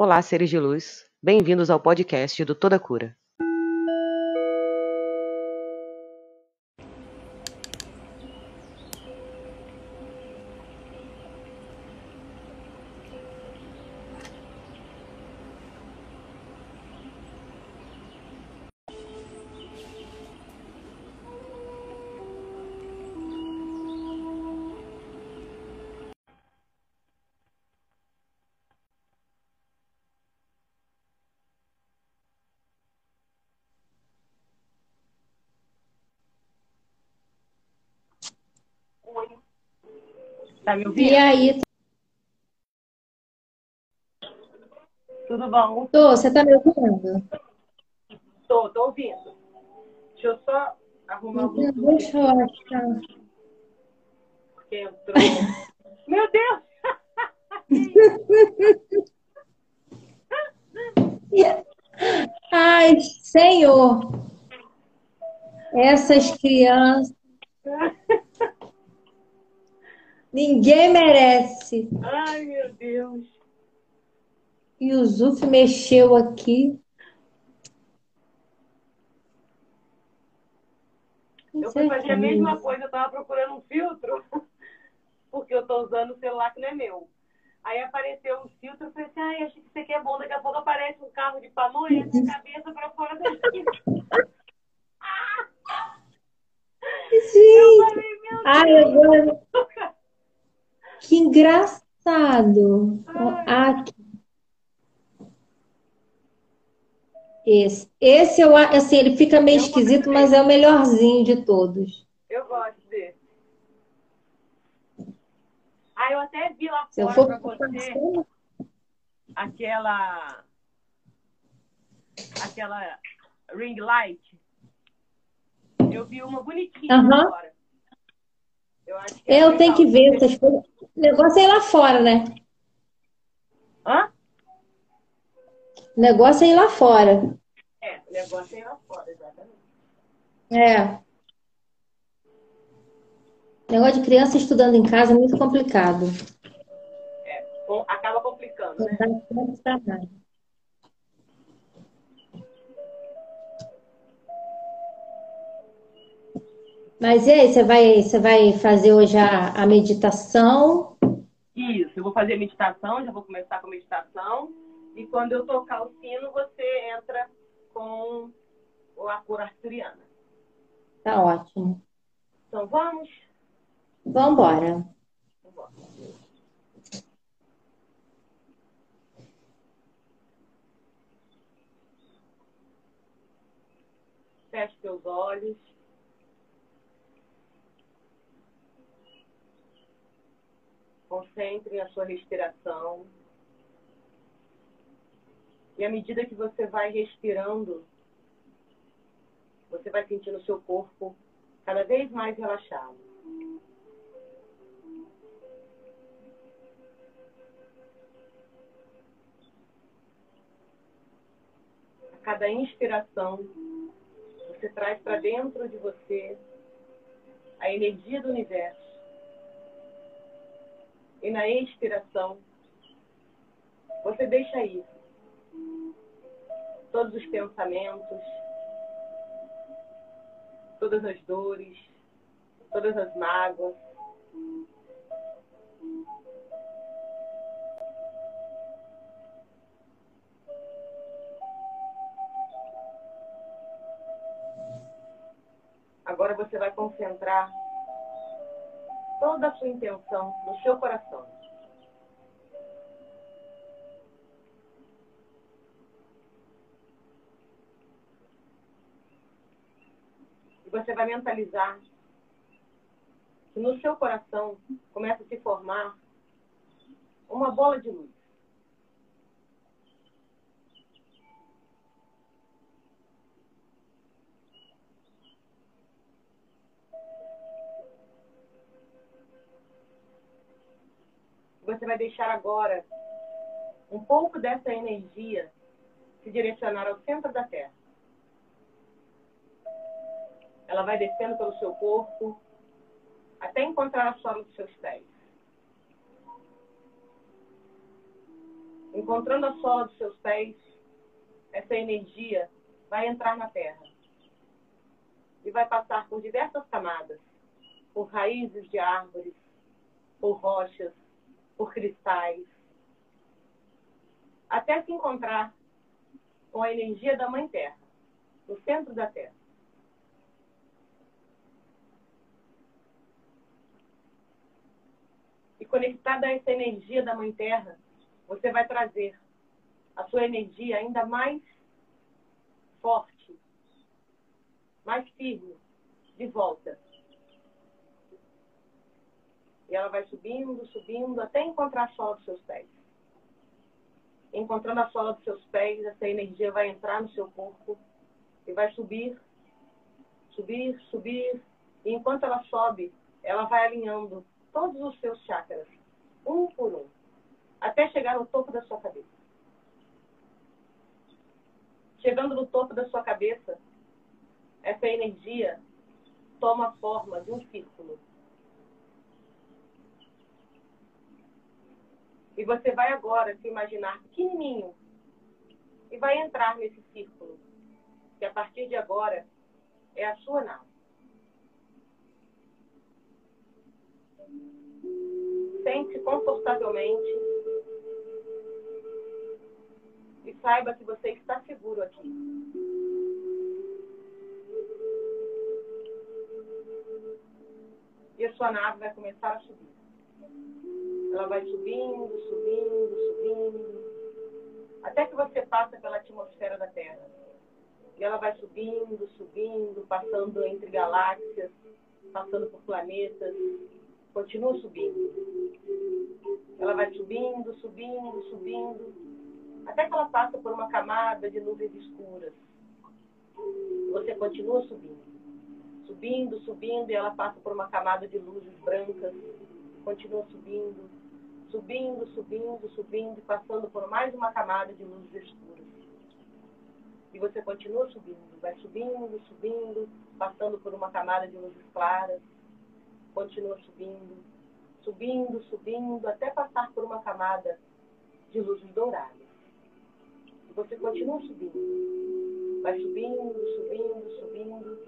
Olá, seres de luz. Bem-vindos ao podcast do Toda Cura. Tá me ouvindo? E aí, Tudo bom? tô, você tá me ouvindo? Tô, tô ouvindo. Deixa eu só arrumar o Bluetooth Deixa eu achar. porque entrou. Meu Deus! Ai, Senhor, essas crianças, ninguém merece. Ai, meu Deus. E o Zuf mexeu aqui. Eu fui fazer a mesma coisa, eu tava procurando um filtro, porque eu tô usando o celular que não é meu. Aí apareceu um filtro, eu falei assim, ai, acho que isso aqui é bom, daqui a pouco aparece um carro de pamonha, minha cabeça pra fora daqui. Eu Gente, falei, meu ai, agora, que engraçado. Ah. Esse, esse eu, assim, ele fica meio Eu esquisito, mas é o melhorzinho de todos. Eu gosto desse. Ah, eu até vi lá Se fora for pra você aquela aquela ring light. Eu vi uma bonitinha Aham. Eu acho que é Eu tenho legal. que ver essas coisas. O negócio é ir lá fora, né? Hã? O negócio é ir lá fora. É, o negócio é ir lá fora, exatamente. É. Negócio de criança estudando em casa é muito complicado. É, acaba complicando, né? Mas e aí, você vai, você vai fazer hoje a, a meditação? Isso, eu vou fazer meditação, já vou começar com meditação. E quando eu tocar o sino, você entra com a cor arturiana. Tá ótimo. Então vamos? Vamos embora. Vambora. Feche seus olhos. Concentre na sua respiração. E à medida que você vai respirando, você vai sentindo o seu corpo cada vez mais relaxado. A cada inspiração, você traz para dentro de você a energia do universo. E na expiração, você deixa ir todos os pensamentos, todas as dores, todas as mágoas. Agora você vai concentrar toda a sua intenção no seu coração. E você vai mentalizar que no seu coração começa a se formar uma bola de luz. Você vai deixar agora um pouco dessa energia se direcionar ao centro da Terra. Ela vai descendo pelo seu corpo até encontrar a sola dos seus pés. Encontrando a sola dos seus pés, essa energia vai entrar na terra e vai passar por diversas camadas, por raízes de árvores, por rochas, por cristais, até se encontrar com a energia da Mãe Terra, no centro da Terra. E conectada a essa energia da Mãe Terra, você vai trazer a sua energia ainda mais forte, mais firme, de volta. E ela vai subindo, subindo, até encontrar a sola dos seus pés. Encontrando a sola dos seus pés, essa energia vai entrar no seu corpo e vai subir, subir, subir. E enquanto ela sobe, ela vai alinhando todos os seus chakras, um por um, até chegar no topo da sua cabeça. Chegando no topo da sua cabeça, essa energia toma a forma de um círculo. E você vai agora se imaginar pequenininho e vai entrar nesse círculo, que a partir de agora é a sua nave. Sente-se confortavelmente e saiba que você está seguro aqui. E a sua nave vai começar a subir. Ela vai subindo, subindo, subindo, até que você passa pela atmosfera da Terra. E ela vai subindo, subindo, passando entre galáxias, passando por planetas, continua subindo. Ela vai subindo, subindo, subindo, até que ela passa por uma camada de nuvens escuras. Você continua subindo. Subindo, subindo, e ela passa por uma camada de luzes brancas, continua subindo, subindo, subindo, subindo, passando por mais uma camada de luzes escuras. E você continua subindo, vai subindo, subindo, passando por uma camada de luzes claras, continua subindo, subindo, subindo, até passar por uma camada de luzes douradas. E você continua subindo, vai subindo, subindo, subindo,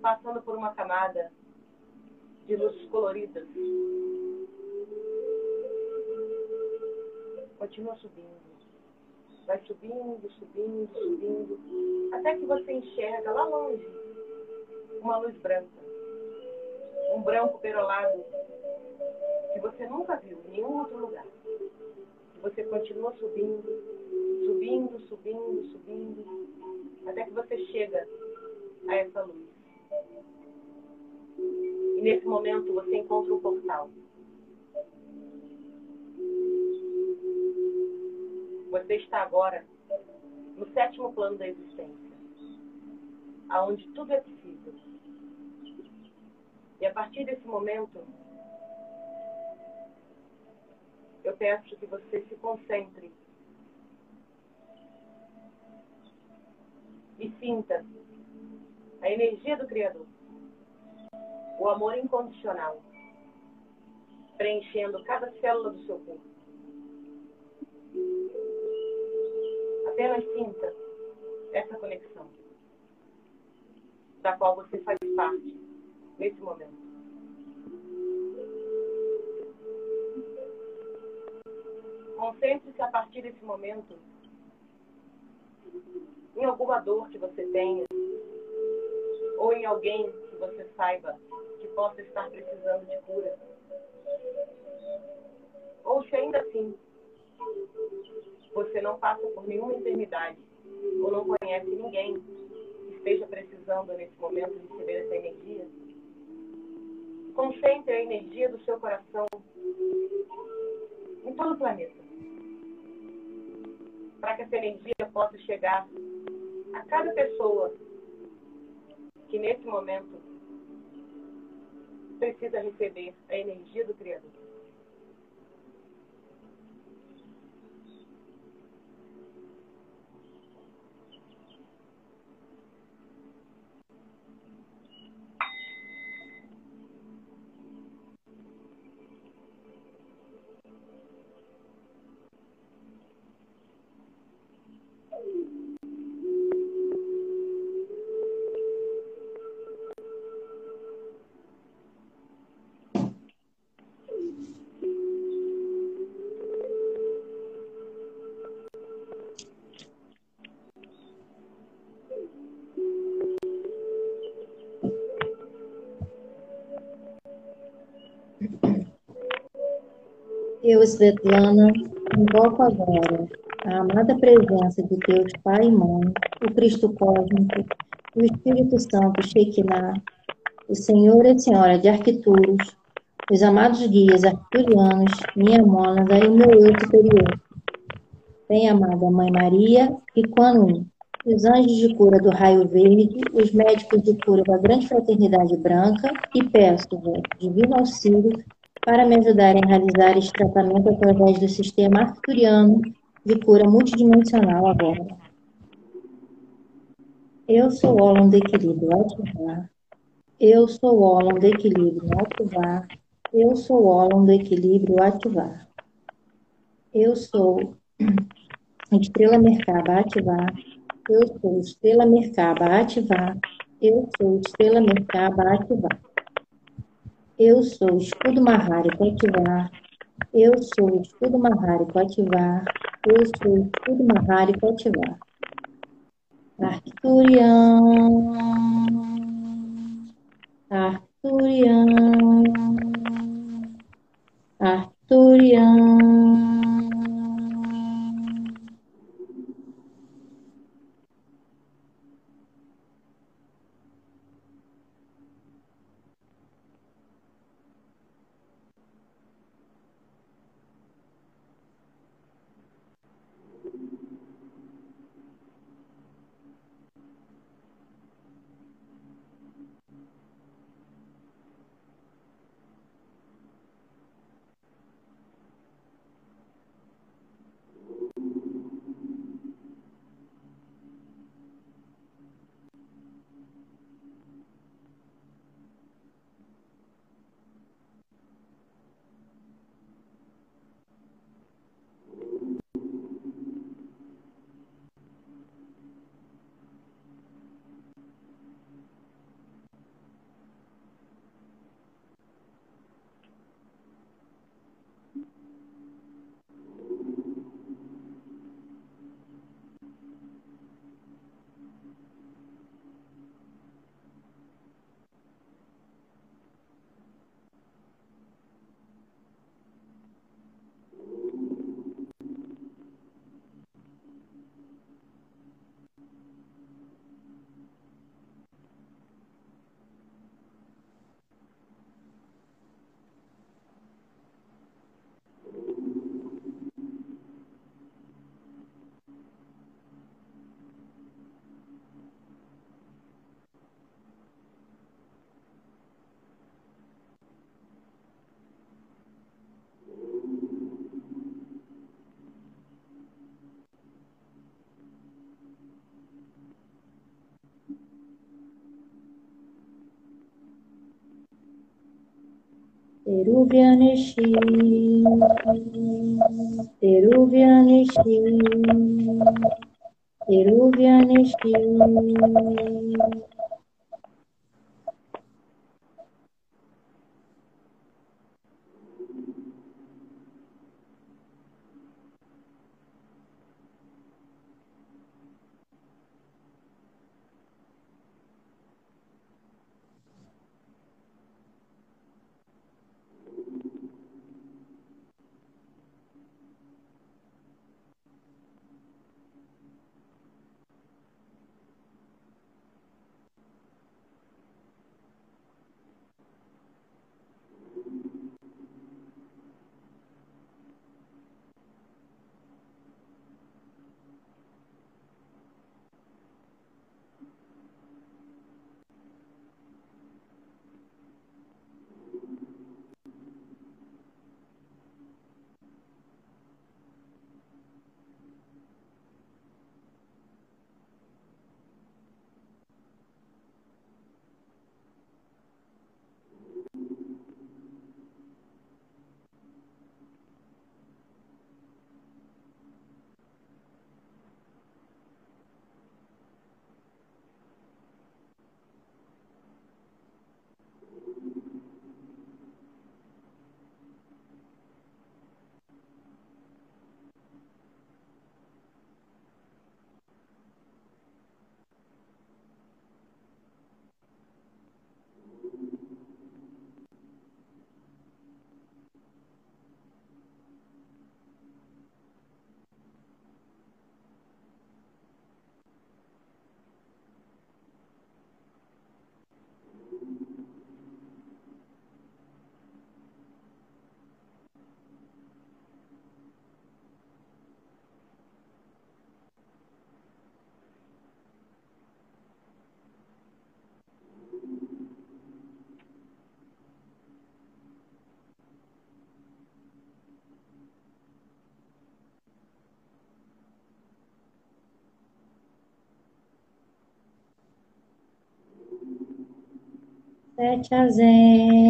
passando por uma camada de luzes coloridas. Continua subindo. Vai subindo, subindo, subindo, até que você enxerga lá longe uma luz branca. Um branco perolado que você nunca viu em nenhum outro lugar. E você continua subindo, subindo, subindo, subindo, até que você chega a essa luz. E nesse momento você encontra um portal. Você está agora no sétimo plano da existência, aonde tudo é possível. E a partir desse momento, eu peço que você se concentre e sinta a energia do Criador, o amor incondicional, preenchendo cada célula do seu corpo. Apenas sinta essa conexão, da qual você faz parte nesse momento. Concentre-se a partir desse momento em alguma dor que você tenha, ou em alguém que você saiba que possa estar precisando de cura. Ou se ainda assim você não passa por nenhuma enfermidade, ou não conhece ninguém que esteja precisando nesse momento de receber essa energia, concentre a energia do seu coração em todo o planeta para que essa energia possa chegar a cada pessoa que nesse momento precisa receber a energia do Criador. Eu, Svetlana, invoco agora a amada presença de Deus Pai e Mãe, o Cristo Cósmico, o Espírito Santo Shekinah, o Senhor e a Senhora de Arquituros, os amados guias arcturianos, minha mônada e meu eu superior. Bem amada Mãe Maria e Quan os anjos de cura do raio verde, os médicos de cura da grande fraternidade branca e peço, divino auxílio, para me ajudarem a realizar este tratamento através do sistema arcturiano de cura multidimensional agora. Eu sou o ólon do equilíbrio, ativar. Eu sou o ólon do equilíbrio, ativar. Eu sou o ólon do equilíbrio, ativar. Eu sou estrela Merkaba, ativar. Eu sou estrela Merkaba, ativar. Eu sou estrela Merkaba, ativar. Eu sou escudo Mahari para ativar. Eu sou escudo Mahari para ativar. Eu sou escudo Mahari para ativar. Arcturian. Arcturian. Arcturian. Peruvianishim, Peruvianishim, Peruvianishim. Sete a zen,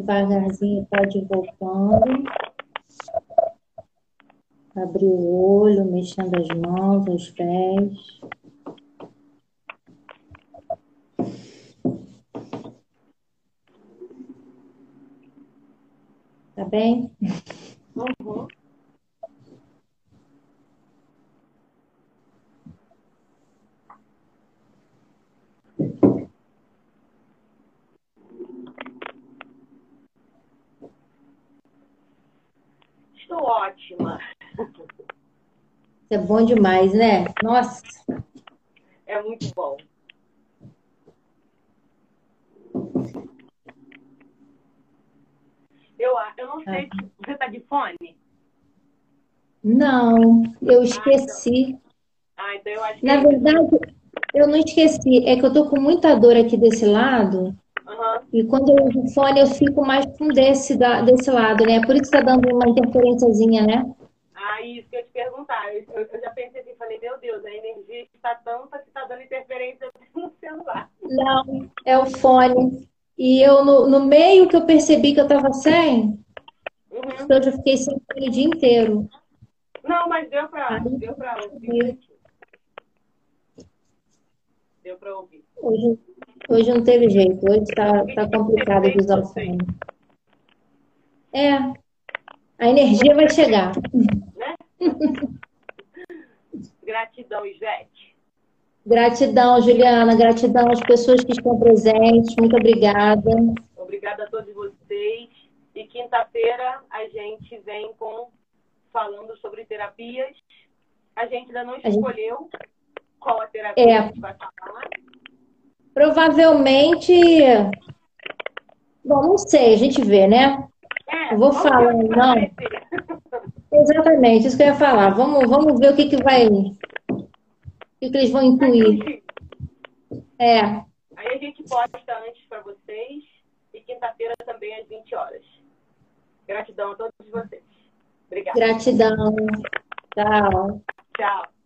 Devagarzinho pode ir voltando. Abrir o olho, mexendo as mãos, os pés. Tá bem? Uhum. Ótima. É bom demais, né? Nossa, É muito bom. Eu, eu não sei se você está de fone. não, eu esqueci. Ah, então eu acho que. Na verdade, eu não esqueci. É que eu tô com muita dor aqui desse lado. Aham. E quando eu uso fone, eu fico mais com desse, da- desse lado, né? Por isso tá dando uma interferênciazinha, né? Ah, isso que eu te perguntar. Eu, eu- já pensei assim, falei, meu Deus, a energia está tanta que está dando interferência no celular. Não, é o fone. E eu, no, no meio que eu percebi que eu tava sem, Uhum. eu já fiquei sem fone o dia inteiro. Não, mas deu para deu pra ouvir. Deu para ouvir. Hoje, hoje não teve jeito. Hoje tá, tá complicado de usar o fone. É, a energia vai chegar. Né? Gratidão, Ivete. Gratidão, Juliana. Gratidão às pessoas que estão presentes. Muito obrigada. Obrigada a todos vocês. E quinta-feira a gente vem com falando sobre terapias. A gente ainda não A gente- escolheu qual a terapia É. a gente vai falar. Provavelmente. Bom, não sei, a gente vê, né? É, Eu vou vamos ver falar, não. Exatamente, isso que eu ia falar. Vamos, vamos ver o que, que vai. O que, que eles vão intuir. É, Aí a gente posta antes para vocês e quinta-feira também às 20 horas. Gratidão a todos vocês. Obrigada. gratidão. Tchau. Tchau.